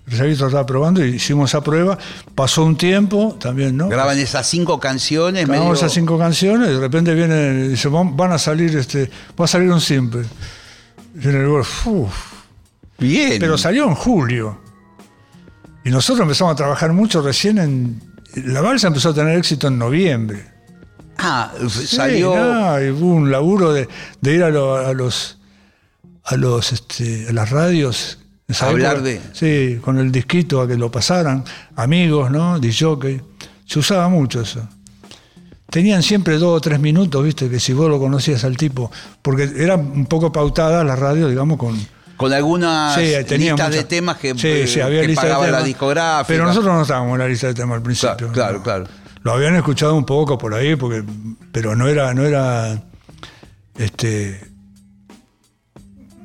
El Reza Víctor estaba probando y hicimos esa prueba. Pasó un tiempo también, ¿no? Graban esas cinco canciones. Grabamos medio- esas cinco canciones y de repente viene y dice, van, a salir, este, va a salir un simple. Y en el "Uf". Bien. Pero salió en julio. Y nosotros empezamos a trabajar mucho recién en... La balsa empezó a tener éxito en noviembre. Ah, Sí, salió... y hubo un laburo de, de ir a, lo- a los a los este, a las radios. Hablar de- Sí, con el disquito a que lo pasaran, amigos, ¿no? Disjockey. Se usaba mucho eso. Tenían siempre dos o tres minutos, viste, que si vos lo conocías al tipo, porque era un poco pautada la radio, digamos, con, Con algunas Sí, listas de temas que, Sí, sí, había que de pagaba la discográfica. Pero nosotros no estábamos en la lista de temas al principio. Claro, claro, ¿no? claro. Lo habían escuchado un poco por ahí, porque, pero no era, no era, este,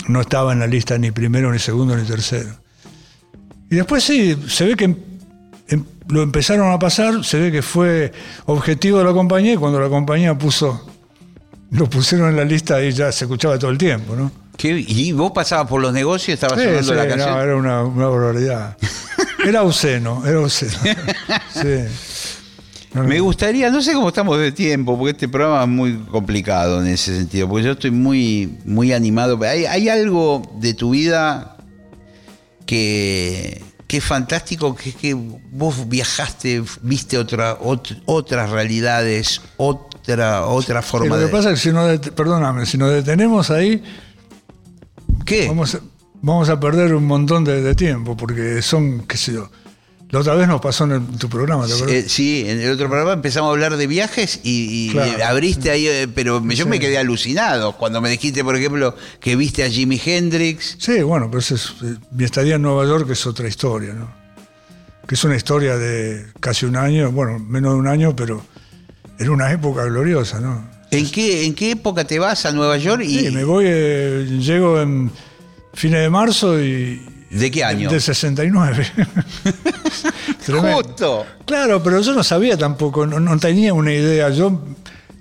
no estaba en la lista ni primero, ni segundo, ni tercero. Y después sí, se ve que em- em- lo empezaron a pasar, se ve que fue objetivo de la compañía y cuando la compañía puso, lo pusieron en la lista y ya se escuchaba todo el tiempo, ¿no? ¿Qué- ¿Y vos pasabas por los negocios y estabas Sí, sonando sí, la no, canción? era una, una barbaridad. Era obsceno, era obsceno. Sí. No. Me gustaría, no sé cómo estamos de tiempo, porque este programa es muy complicado en ese sentido, porque yo estoy muy, muy animado. ¿Hay, hay algo de tu vida que, que es fantástico, que es que vos viajaste, viste otra, ot- otras realidades, otra, otra forma lo que de... pasa es que si no, det- perdóname, si nos detenemos ahí, ¿Qué? vamos a, vamos a perder un montón de, de tiempo, porque son, qué sé yo. La otra vez nos pasó en el- tu programa, ¿te acuerdas? Eh, sí, en el otro programa empezamos a hablar de viajes y, y Claro. abriste ahí, eh, pero yo Sí. me quedé alucinado cuando me dijiste, por ejemplo, que viste a Jimi Hendrix. Sí, bueno, pero eso es, eh, mi estadía en Nueva York es otra historia, ¿no? Que es una historia de casi un año, bueno, menos de un año, pero era una época gloriosa, ¿no? ¿En qué, ¿En qué época te vas a Nueva York y Sí, me voy, eh, llego en fines de marzo y... de qué año? Del 69. Tremendo. Justo. Claro, pero yo no sabía tampoco, no, no tenía una idea. Yo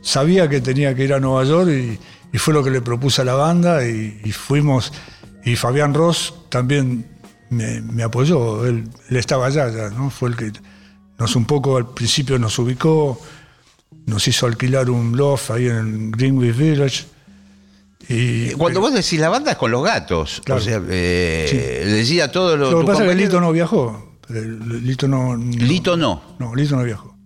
sabía que tenía que ir a Nueva York y, y fue lo que le propuse a la banda y, y fuimos. Y Fabián Ross también me, me apoyó, él, él estaba allá ya, ¿no? Fue el que nos un poco al principio nos ubicó, nos hizo alquilar un loft ahí en Greenwich Village. Y, Cuando vos decís la banda es con los gatos. Claro. O sea, eh, le decía todos los. lo que pasa es que Lito no viajó. El- Lito no, no- Lito no. No, Lito no viajó.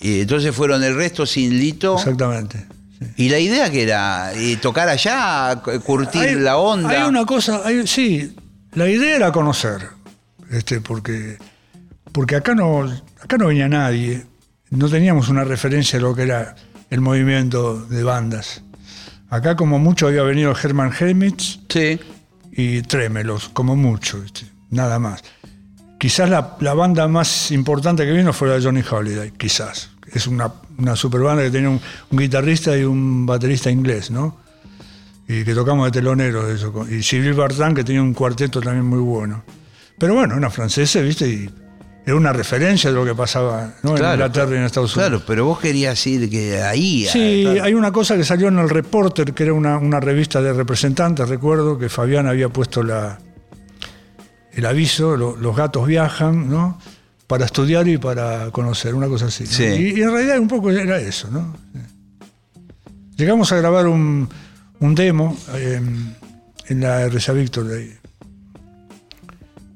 Y entonces fueron el resto sin Lito. Exactamente. sí. Y la idea que era eh, tocar allá, cu- curtir Hay- la onda. Hay una cosa, hay- sí, la idea era conocer, este, porque, porque acá no, acá no venía nadie, no teníamos una referencia de lo que era el movimiento de bandas. Acá como mucho había venido Herman Helmich Sí. y Trémelos, como mucho, nada más. Quizás la, la banda más importante que vino fue la de Johnny Holiday, quizás. Es una, una super banda que tenía un, un guitarrista y un baterista inglés, ¿no? Y que tocamos de telonero de eso. Y Cyril Bartan, que tenía un cuarteto también muy bueno. Pero bueno, una francesa, ¿viste? Y era una referencia de lo que pasaba ¿no? en Inglaterra y en Estados Unidos. Claro, pero vos querías ir que ahí. Sí, claro. hay una cosa que salió en el Reporter, que era una, una revista de representantes, recuerdo que Fabián había puesto la, el aviso, lo- los gatos viajan, ¿no? Para estudiar y para conocer, una cosa así. ¿no? Sí. Y, y en realidad un poco era eso, ¿no? Llegamos a grabar un, un demo eh, en la RCA Víctor de ahí.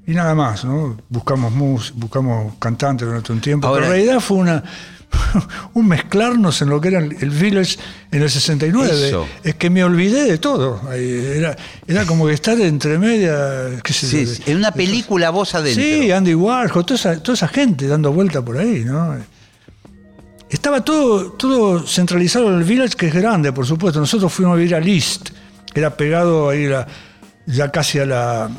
Y nada más, ¿no? Buscamos mus, buscamos cantantes durante un tiempo. Ahora- pero en realidad fue una un mezclarnos en lo que era el, Village en el 69. Eso. Es que me olvidé de todo. Era, era como que estar entre media. qué sé Sí, en una película vos adentro. Sí, Andy Warhol, toda esa, toda esa gente dando vuelta por ahí, ¿no? Estaba todo, todo centralizado en el Village, que es grande, por supuesto. Nosotros fuimos a vivir al East, que era pegado ahí la- ya casi a la,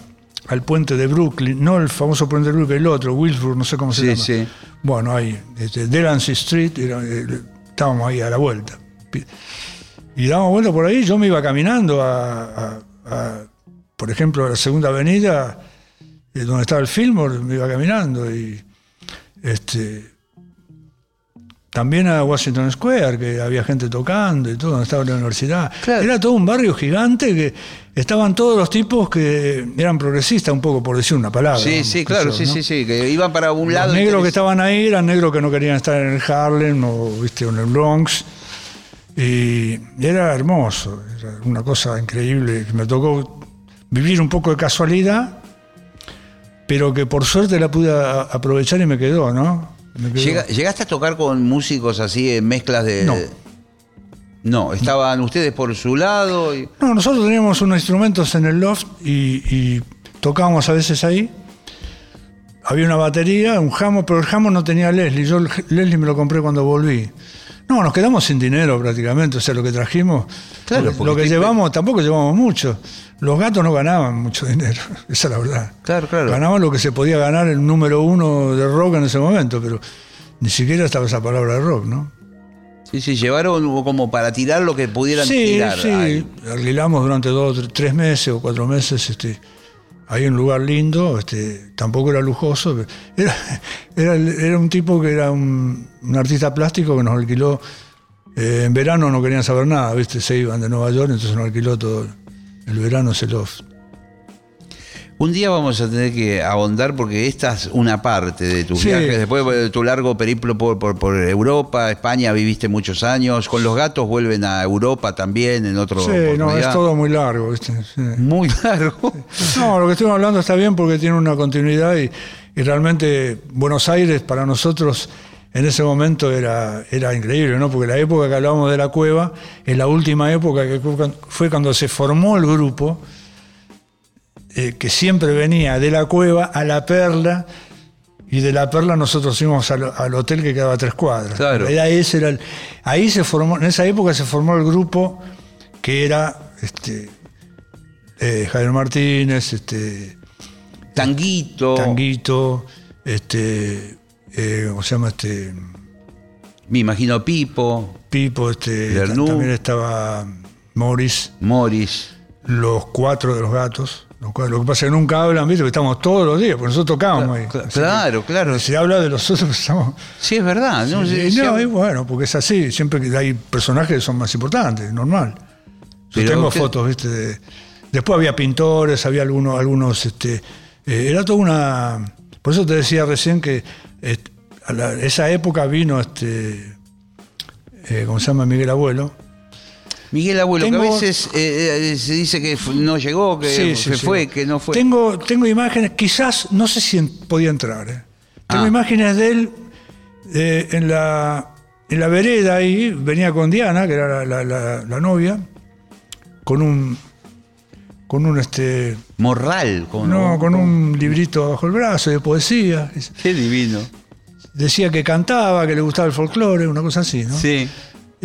al puente de Brooklyn, no el famoso puente de Brooklyn, el otro, Wilbur, no sé cómo se Sí, llama. sí. Bueno, ahí, este, Delancey Street, era, eh, estábamos ahí a la vuelta. Y dábamos vuelta por ahí, yo me iba caminando a, a- a, por ejemplo, a la segunda avenida, eh, donde estaba el Fillmore, me iba caminando y este también a Washington Square, que había gente tocando y todo, donde estaba la universidad. Claro. Era todo un barrio gigante que estaban todos los tipos que eran progresistas, un poco por decir una palabra. Sí, sí, claro, sí, sí, sí, que iban para un lado. Los negros que estaban ahí eran negros que no querían estar en el Harlem o, ¿viste, o en el Bronx. Y era hermoso, era una cosa increíble. Me tocó vivir un poco de casualidad, pero que por suerte la pude aprovechar y me quedó, ¿no? Llega- ¿Llegaste a tocar con músicos así en mezclas de.? No. No, estaban ustedes por su lado. y- No, nosotros teníamos unos instrumentos en el loft y, y tocábamos a veces ahí. Había una batería, un jamo, pero el jamo no tenía Leslie. Yo Leslie me lo compré cuando volví. No, nos quedamos sin dinero prácticamente. O sea, lo que trajimos, Claro, lo, que- te- llevamos, tampoco llevamos mucho. Los gatos no ganaban mucho dinero, esa es la verdad. Claro, claro. Ganaban lo que se podía ganar el número uno de rock en ese momento, pero ni siquiera estaba esa palabra rock, ¿no? Sí, sí, llevaron como para tirar lo que pudieran sí, tirar. Sí, Ay, alquilamos durante dos, tres meses o cuatro meses, este, hay un lugar lindo, este, tampoco era lujoso, era, era, un tipo que era un, un artista plástico que nos alquiló, eh, en verano no querían saber nada, ¿viste? se iban de Nueva York, entonces nos alquiló todo el verano ese loft. Un día vamos a tener que ahondar porque esta es una parte de tus Sí. viajes. Después de tu largo periplo por, por- por Europa, España, viviste muchos años. Con los gatos vuelven a Europa también en otro Sí, no, es todo muy largo, ¿viste? Sí. Muy largo. No, lo que estoy hablando está bien porque tiene una continuidad y, y realmente Buenos Aires para nosotros en ese momento era, era increíble, ¿no? Porque la época que hablábamos de la cueva es la última época que fue cuando se formó el grupo, eh, que siempre venía de la cueva a la perla. Y de la Perla nosotros íbamos al, al hotel que quedaba a tres cuadras. Claro. Era ese era el- ahí se formó, en esa época se formó el grupo que era este, eh, Javier Martínez, este, Tanguito. Tanguito, este, eh, ¿cómo se llama? Este, Me imagino Pipo, Pipo, este, Lernú. también estaba Morris, Morris. los cuatro de los gatos. Lo que pasa es que nunca hablan, ¿viste? Que estamos todos los días, porque nosotros tocábamos ahí. Claro, claro. que Se habla de los otros, estamos. Sí, es verdad. ¿no? Sí, no, sí. y bueno, porque es así. Siempre que hay personajes que son más importantes, normal. Yo Pero tengo usted- fotos, ¿viste? de- después había pintores, había algunos, algunos, este, eh, era toda una. Por eso te decía recién que eh, a la- esa época vino este, eh, ¿cómo se llama? Miguel Abuelo. Miguel Abuelo, que Tengo- a veces eh, eh, se dice que no llegó, que Sí, se sí, sí. fue, que no fue. Tengo, tengo imágenes, quizás, no sé si podía entrar. ¿eh? Tengo Ah. imágenes de él eh, en, la, en la vereda ahí, venía con Diana, que era la, la- la- la novia, con un. con un este. Morral. Con, No, con un librito bajo el brazo de poesía. Qué divino. Decía que cantaba, que le gustaba el folclore, una cosa así, ¿no? Sí.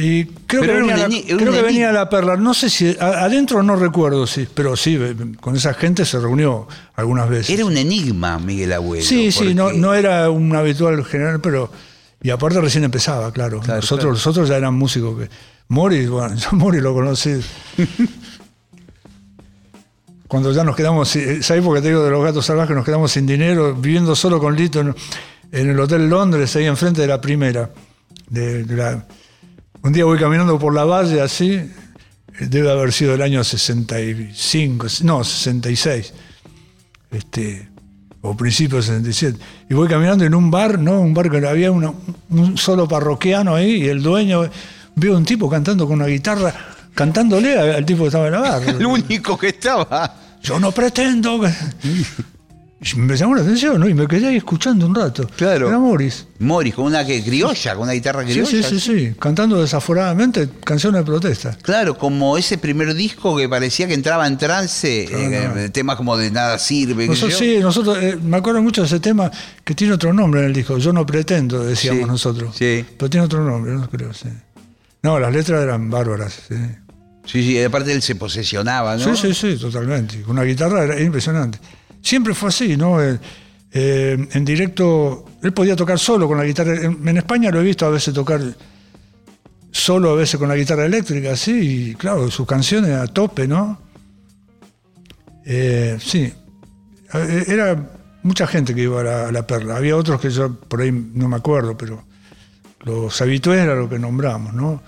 Y creo que, venía, la, creo que venía la perla. No sé si. a- adentro no recuerdo, sí, pero sí, con esa gente se reunió algunas veces. Era un enigma, Miguel Abuelo. Sí, sí, no, no era un habitual general, pero. Y aparte recién empezaba, claro. Claro, nosotros, claro. nosotros ya eran músicos que. Morris, bueno, yo a Morris lo conocí. Cuando ya nos quedamos, esa época te digo de los gatos salvajes, nos quedamos sin dinero, viviendo solo con Lito en, en el Hotel Londres, ahí enfrente de la primera. De- de la- un día voy caminando por la valle así, eh, debe haber sido el año 65, no, 66 este, o principios del 67. Y voy caminando en un bar, ¿no? Un bar que había una- un solo parroquiano ahí y el dueño, veo un tipo cantando con una guitarra, cantándole al tipo que estaba en la barra. El único que estaba. Yo no pretendo me llamó la atención, ¿no? Y me quedé ahí escuchando un rato. Claro. Era Morris. Morris, con una que, criolla, con una guitarra Sí, criolla. sí, sí, sí. Cantando desaforadamente canciones de protesta. Claro, como ese primer disco que parecía que entraba en trance, Claro. eh, temas como de nada sirve. Nosotros, sí, nosotros, eh, me acuerdo mucho de ese tema que tiene otro nombre en el disco. Yo no pretendo, decíamos Sí, nosotros. sí. Pero tiene otro nombre, no creo, sí. No, las letras eran bárbaras, sí. Sí, sí, aparte él se posesionaba, ¿no? Sí, sí, sí, totalmente. Con una guitarra era impresionante. Siempre fue así, ¿no? Eh, eh, en directo, él podía tocar solo con la guitarra. En, España lo he visto a veces tocar solo, a veces con la guitarra eléctrica, sí, y claro, sus canciones a tope, ¿no? Eh, sí, era mucha gente que iba a la, perla. Había otros que yo por ahí no me acuerdo, pero los habitués era lo que nombramos, ¿no?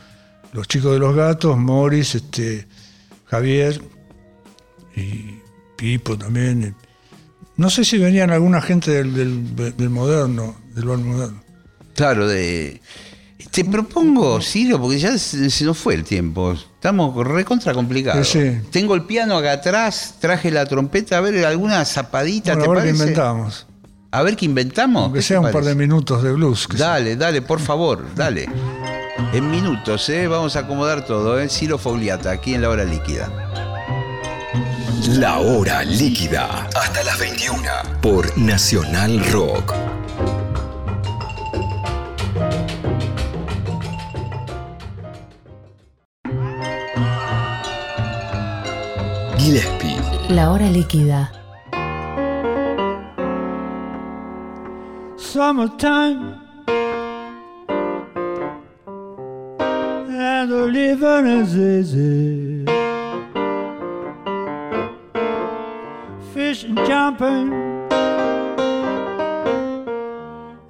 Los chicos de los gatos, Morris, este, Javier y Pipo también. No sé si venían alguna gente del, del- del moderno, del bar moderno. Claro, de. Te propongo, Ciro, porque ya se, nos fue el tiempo. Estamos recontra complicados. Sí. Tengo el piano acá atrás, traje la trompeta, a ver alguna zapadita, Bueno, ¿te a ver qué inventamos. A ver qué inventamos. Aunque ¿Qué sea un par de minutos de blues. Dale, dale, por favor, dale. En minutos, ¿eh? Vamos a acomodar todo, ¿eh? Ciro Fogliata, aquí en la hora líquida. La hora líquida. Hasta las 21 por Nacional Rock. Gillespie. La hora líquida. Summertime. Jumping,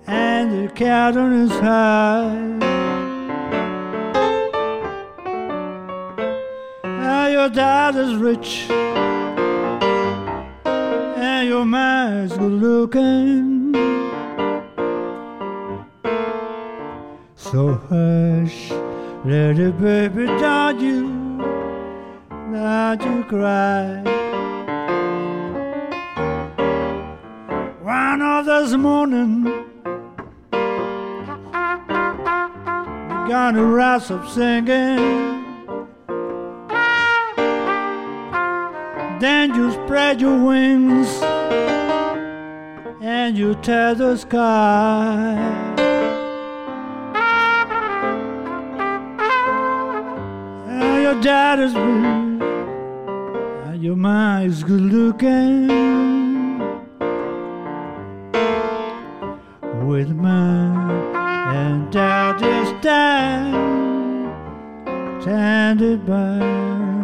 and the cattle is high. And your dad is rich, and your man's good looking. So hush, little baby, don't you, don't you cry. One of this morning, you're gonna rise up singing. Then you spread your wings and you tear the sky. And your dad is rich, and your mom is good looking. With mom and dad is stand, standing by.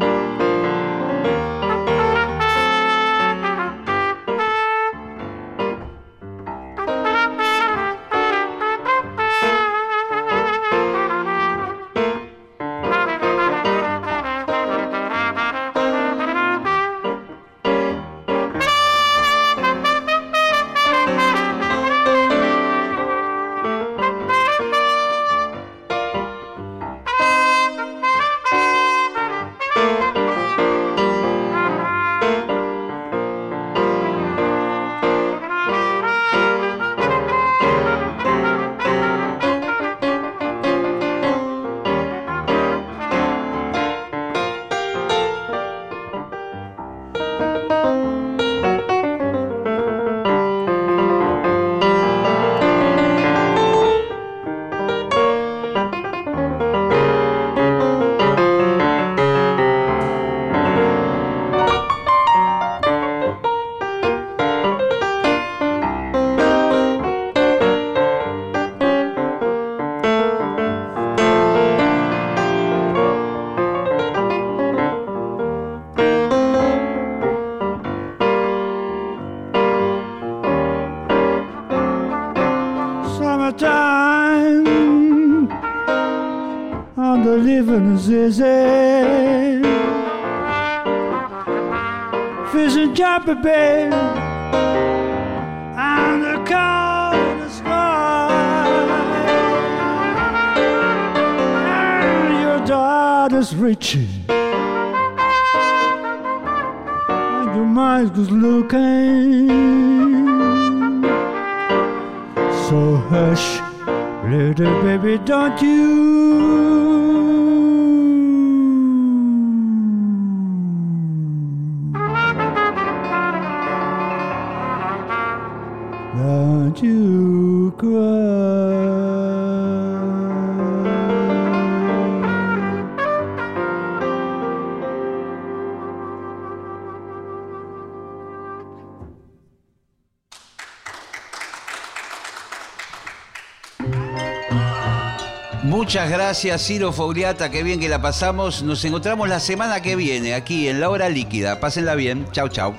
Easy. Fish and jumping, babe, and the cold in the sky. And your daughter's reaching, and your mind good looking. So hush, little baby, don't you? Muchas gracias, Ciro Fogliata. Qué bien que la pasamos. Nos encontramos la semana que viene aquí en La Hora Líquida. Pásenla bien. Chau, chau.